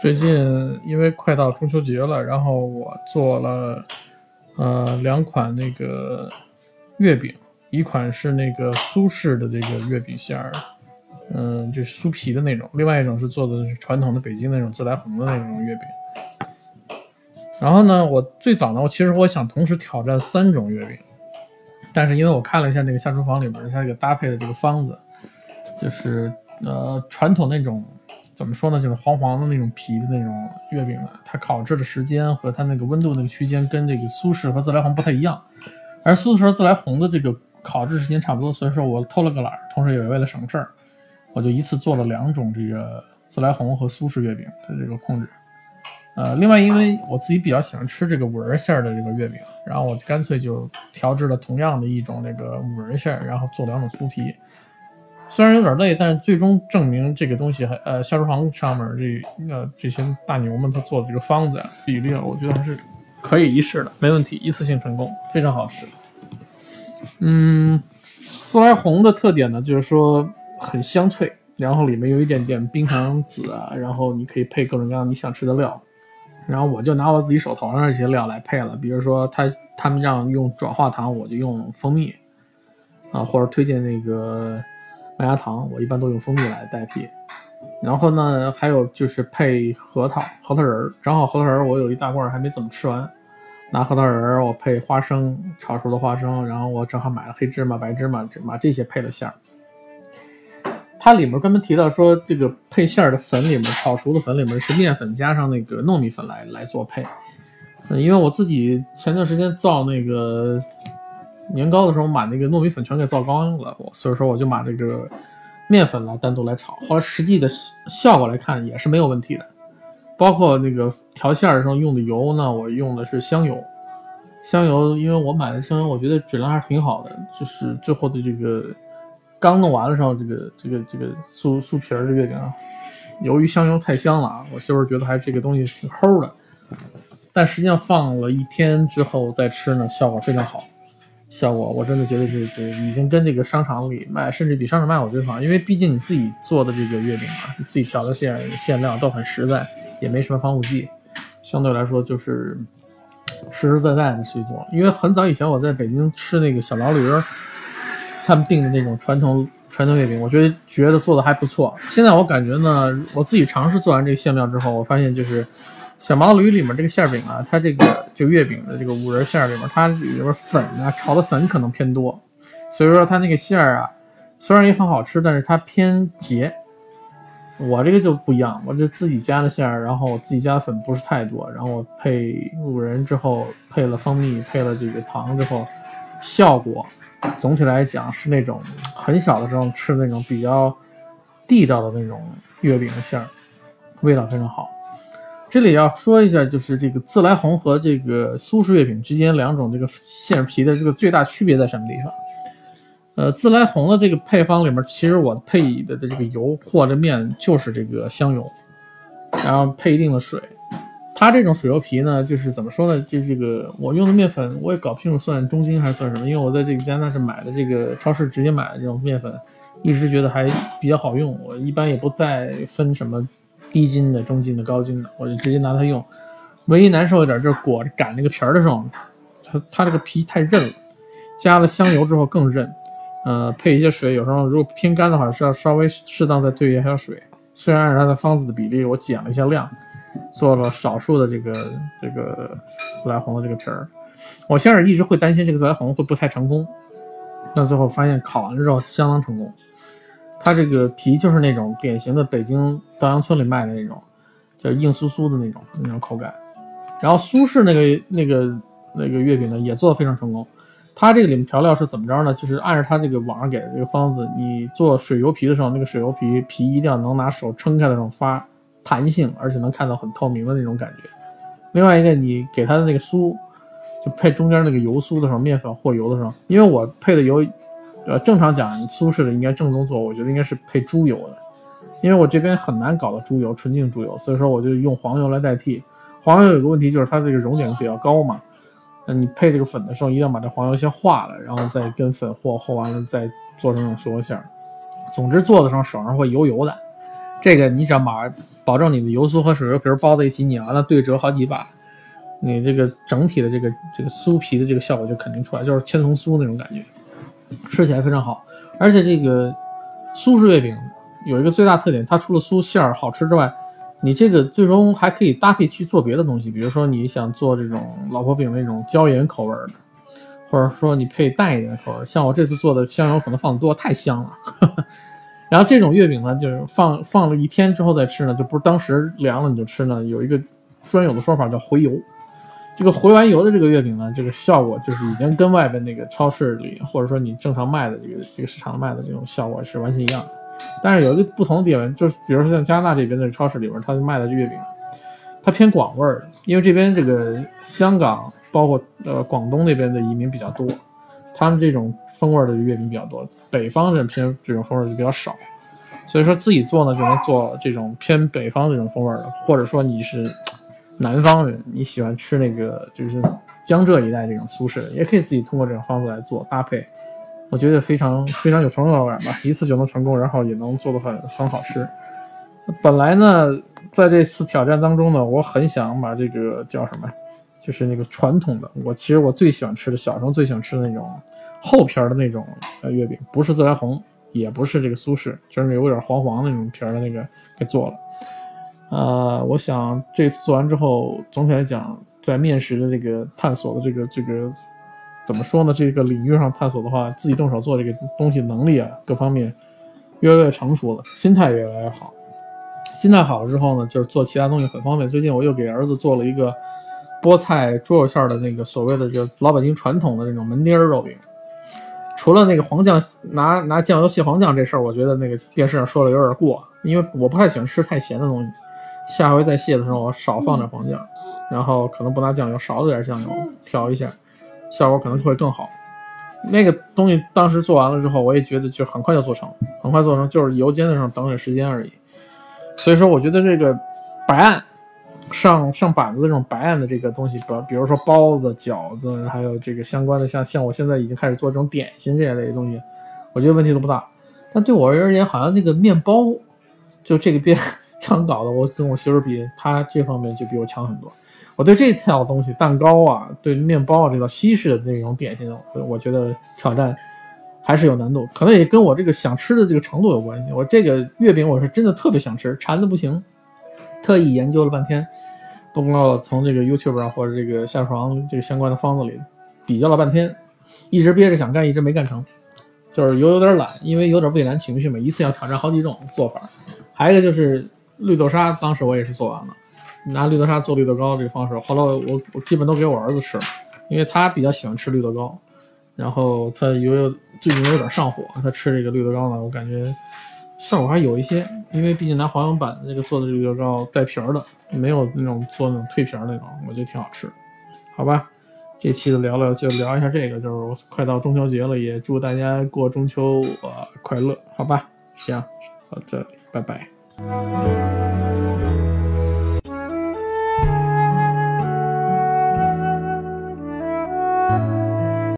最近因为快到中秋节了，然后我做了呃两款那个月饼，一款是那个苏式的这个月饼馅儿，嗯，就是酥皮的那种；另外一种是做的是传统的北京那种自来红的那种月饼。然后呢，我最早呢，我其实我想同时挑战三种月饼，但是因为我看了一下那个下厨房里面它这个搭配的这个方子，就是呃传统那种怎么说呢，就是黄黄的那种皮的那种月饼呢，它烤制的时间和它那个温度那个区间跟这个苏式和自来红不太一样，而苏式和自来红的这个烤制时间差不多，所以说我偷了个懒儿，同时也为了省事儿，我就一次做了两种这个自来红和苏式月饼的这个控制。呃，另外，因为我自己比较喜欢吃这个五仁馅儿的这个月饼，然后我干脆就调制了同样的一种那个五仁馅儿，然后做两种酥皮。虽然有点累，但是最终证明这个东西还呃下厨房上面这呃这些大牛们他做的这个方子啊比例啊，我觉得还是可以一试的，没问题，一次性成功，非常好吃。嗯，自来红的特点呢，就是说很香脆，然后里面有一点点冰糖籽啊，然后你可以配各种各样你想吃的料。然后我就拿我自己手头上这些料来配了，比如说他他们让用转化糖，我就用蜂蜜，啊，或者推荐那个麦芽糖，我一般都用蜂蜜来代替。然后呢，还有就是配核桃，核桃仁儿，正好核桃仁儿我有一大罐还没怎么吃完，拿核桃仁儿我配花生，炒熟的花生，然后我正好买了黑芝麻、白芝麻，把这些配了馅儿。它里面专门提到说，这个配馅儿的粉里面，炒熟的粉里面是面粉加上那个糯米粉来来做配。嗯，因为我自己前段时间造那个年糕的时候，把那个糯米粉全给造光了，所以说我就把这个面粉来单独来炒。后来实际的效果来看也是没有问题的。包括那个调馅儿的时候用的油呢，我用的是香油。香油，因为我买的香油，我觉得质量还是挺好的，就是最后的这个。刚弄完的时候，这个这个这个酥酥皮儿的月饼，由于香油太香了啊，我媳妇觉得还这个东西挺齁的。但实际上放了一天之后再吃呢，效果非常好。效果我真的觉得是这已经跟这个商场里卖，甚至比商场卖我觉得好，因为毕竟你自己做的这个月饼啊，你自己调的馅馅料都很实在，也没什么防腐剂，相对来说就是实实在在的去做。因为很早以前我在北京吃那个小毛驴。他们订的那种传统传统月饼，我觉得觉得做的还不错。现在我感觉呢，我自己尝试做完这个馅料之后，我发现就是小毛驴里面这个馅饼啊，它这个就月饼的这个五仁馅里面，它里边粉啊炒的粉可能偏多，所以说它那个馅儿啊，虽然也很好吃，但是它偏结。我这个就不一样，我这自己加的馅儿，然后自己加的粉不是太多，然后我配五仁之后，配了蜂蜜，配了这个糖之后，效果。总体来讲是那种很小的时候吃那种比较地道的那种月饼的馅儿，味道非常好。这里要说一下，就是这个自来红和这个苏式月饼之间两种这个馅皮的这个最大区别在什么地方？呃，自来红的这个配方里面，其实我配的的这个油或者面就是这个香油，然后配一定的水。它这种水油皮呢，就是怎么说呢？就这个我用的面粉，我也搞不清楚算中筋还是算什么。因为我在这个加拿大是买的这个超市直接买的这种面粉，一直觉得还比较好用。我一般也不再分什么低筋的、中筋的、高筋的，我就直接拿它用。唯一难受一点就是裹着擀那个皮儿的时候，它它这个皮太韧了，加了香油之后更韧。呃，配一些水，有时候如果偏干的话，是要稍微适当再兑一下水。虽然按照它的方子的比例，我减了一下量。做了少数的这个这个自来红的这个皮儿，我先是一直会担心这个自来红会不太成功，那最后发现烤完之后相当成功。它这个皮就是那种典型的北京稻香村里卖的那种，就是硬酥酥的那种那种口感。然后苏式那个那个那个月饼呢也做的非常成功。它这个里面调料是怎么着呢？就是按照它这个网上给的这个方子，你做水油皮的时候，那个水油皮皮一定要能拿手撑开的那种发。弹性，而且能看到很透明的那种感觉。另外一个，你给它的那个酥，就配中间那个油酥的时候，面粉或油的时候，因为我配的油，呃，正常讲苏式的应该正宗做，我觉得应该是配猪油的，因为我这边很难搞到猪油，纯净猪油，所以说我就用黄油来代替。黄油有个问题就是它这个熔点比较高嘛，那你配这个粉的时候，一定要把这黄油先化了，然后再跟粉和，和完了再做成这种酥馅儿。总之做的时候手上会油油的。这个你只要把保证你的油酥和水油皮包在一起，碾完了对折好几把，你这个整体的这个这个酥皮的这个效果就肯定出来，就是千层酥那种感觉，吃起来非常好。而且这个苏式月饼有一个最大特点，它除了酥馅儿好吃之外，你这个最终还可以搭配去做别的东西，比如说你想做这种老婆饼那种椒盐口味的，或者说你配淡一点口味，像我这次做的香油可能放的多，太香了。然后这种月饼呢，就是放放了一天之后再吃呢，就不是当时凉了你就吃呢，有一个专有的说法叫回油。这个回完油的这个月饼呢，这个效果就是已经跟外边那个超市里或者说你正常卖的这个这个市场卖的这种效果是完全一样的。但是有一个不同的点，就是比如说像加拿大这边的超市里边，它卖的月饼，它偏广味儿，因为这边这个香港包括呃广东那边的移民比较多，他们这种风味的月饼比较多，北方人偏这种风味就比较少，所以说自己做呢就能做这种偏北方这种风味的，或者说你是。南方人，你喜欢吃那个就是江浙一带这种苏式，也可以自己通过这种方式来做搭配，我觉得非常非常有成就感吧，一次就能成功，然后也能做的很很好吃。本来呢，在这次挑战当中呢，我很想把这个叫什么，就是那个传统的，我其实我最喜欢吃的，小时候最喜欢吃的那种厚皮儿的那种呃月饼，不是自来红，也不是这个苏式，就是有点黄黄的那种皮儿的那个给做了。呃，我想这次做完之后，总体来讲，在面食的这个探索的这个这个怎么说呢？这个领域上探索的话，自己动手做这个东西能力啊，各方面越来越成熟了，心态越来越好。心态好了之后呢，就是做其他东西很方便。最近我又给儿子做了一个菠菜猪肉馅的那个所谓的就老北京传统的那种门钉肉饼。除了那个黄酱拿拿酱油卸黄酱这事儿，我觉得那个电视上说的有点过，因为我不太喜欢吃太咸的东西。下回再卸的时候，我少放点黄酱，然后可能不拿酱油，少了点酱油调一下，效果可能会更好。那个东西当时做完了之后，我也觉得就很快就做成，很快做成，就是油煎的时候等点时间而已。所以说，我觉得这个白案上上板子的这种白案的这个东西，比比如说包子、饺子，还有这个相关的，像像我现在已经开始做这种点心这一类的东西，我觉得问题都不大。但对我而言，好像那个面包就这个边。强搞的，我跟我媳妇比，她这方面就比我强很多。我对这套东西，蛋糕啊，对面包啊，这套西式的那种点心，我觉得挑战还是有难度，可能也跟我这个想吃的这个程度有关系。我这个月饼，我是真的特别想吃，馋的不行，特意研究了半天，包括从这个 YouTube 上或者这个下床这个相关的方子里比较了半天，一直憋着想干，一直没干成，就是有有点懒，因为有点畏难情绪嘛，一次要挑战好几种做法，还有一个就是。绿豆沙当时我也是做完了，拿绿豆沙做绿豆糕这个方式，后来我我基本都给我儿子吃了，因为他比较喜欢吃绿豆糕，然后他有有最近有点上火，他吃这个绿豆糕呢，我感觉效果还有一些，因为毕竟拿黄油板那个做的绿豆糕带皮儿的，没有那种做那种蜕皮儿那种，我觉得挺好吃，好吧，这期的聊聊就聊一下这个，就是快到中秋节了，也祝大家过中秋呃快乐，好吧，行，到这里，拜拜。Thank you.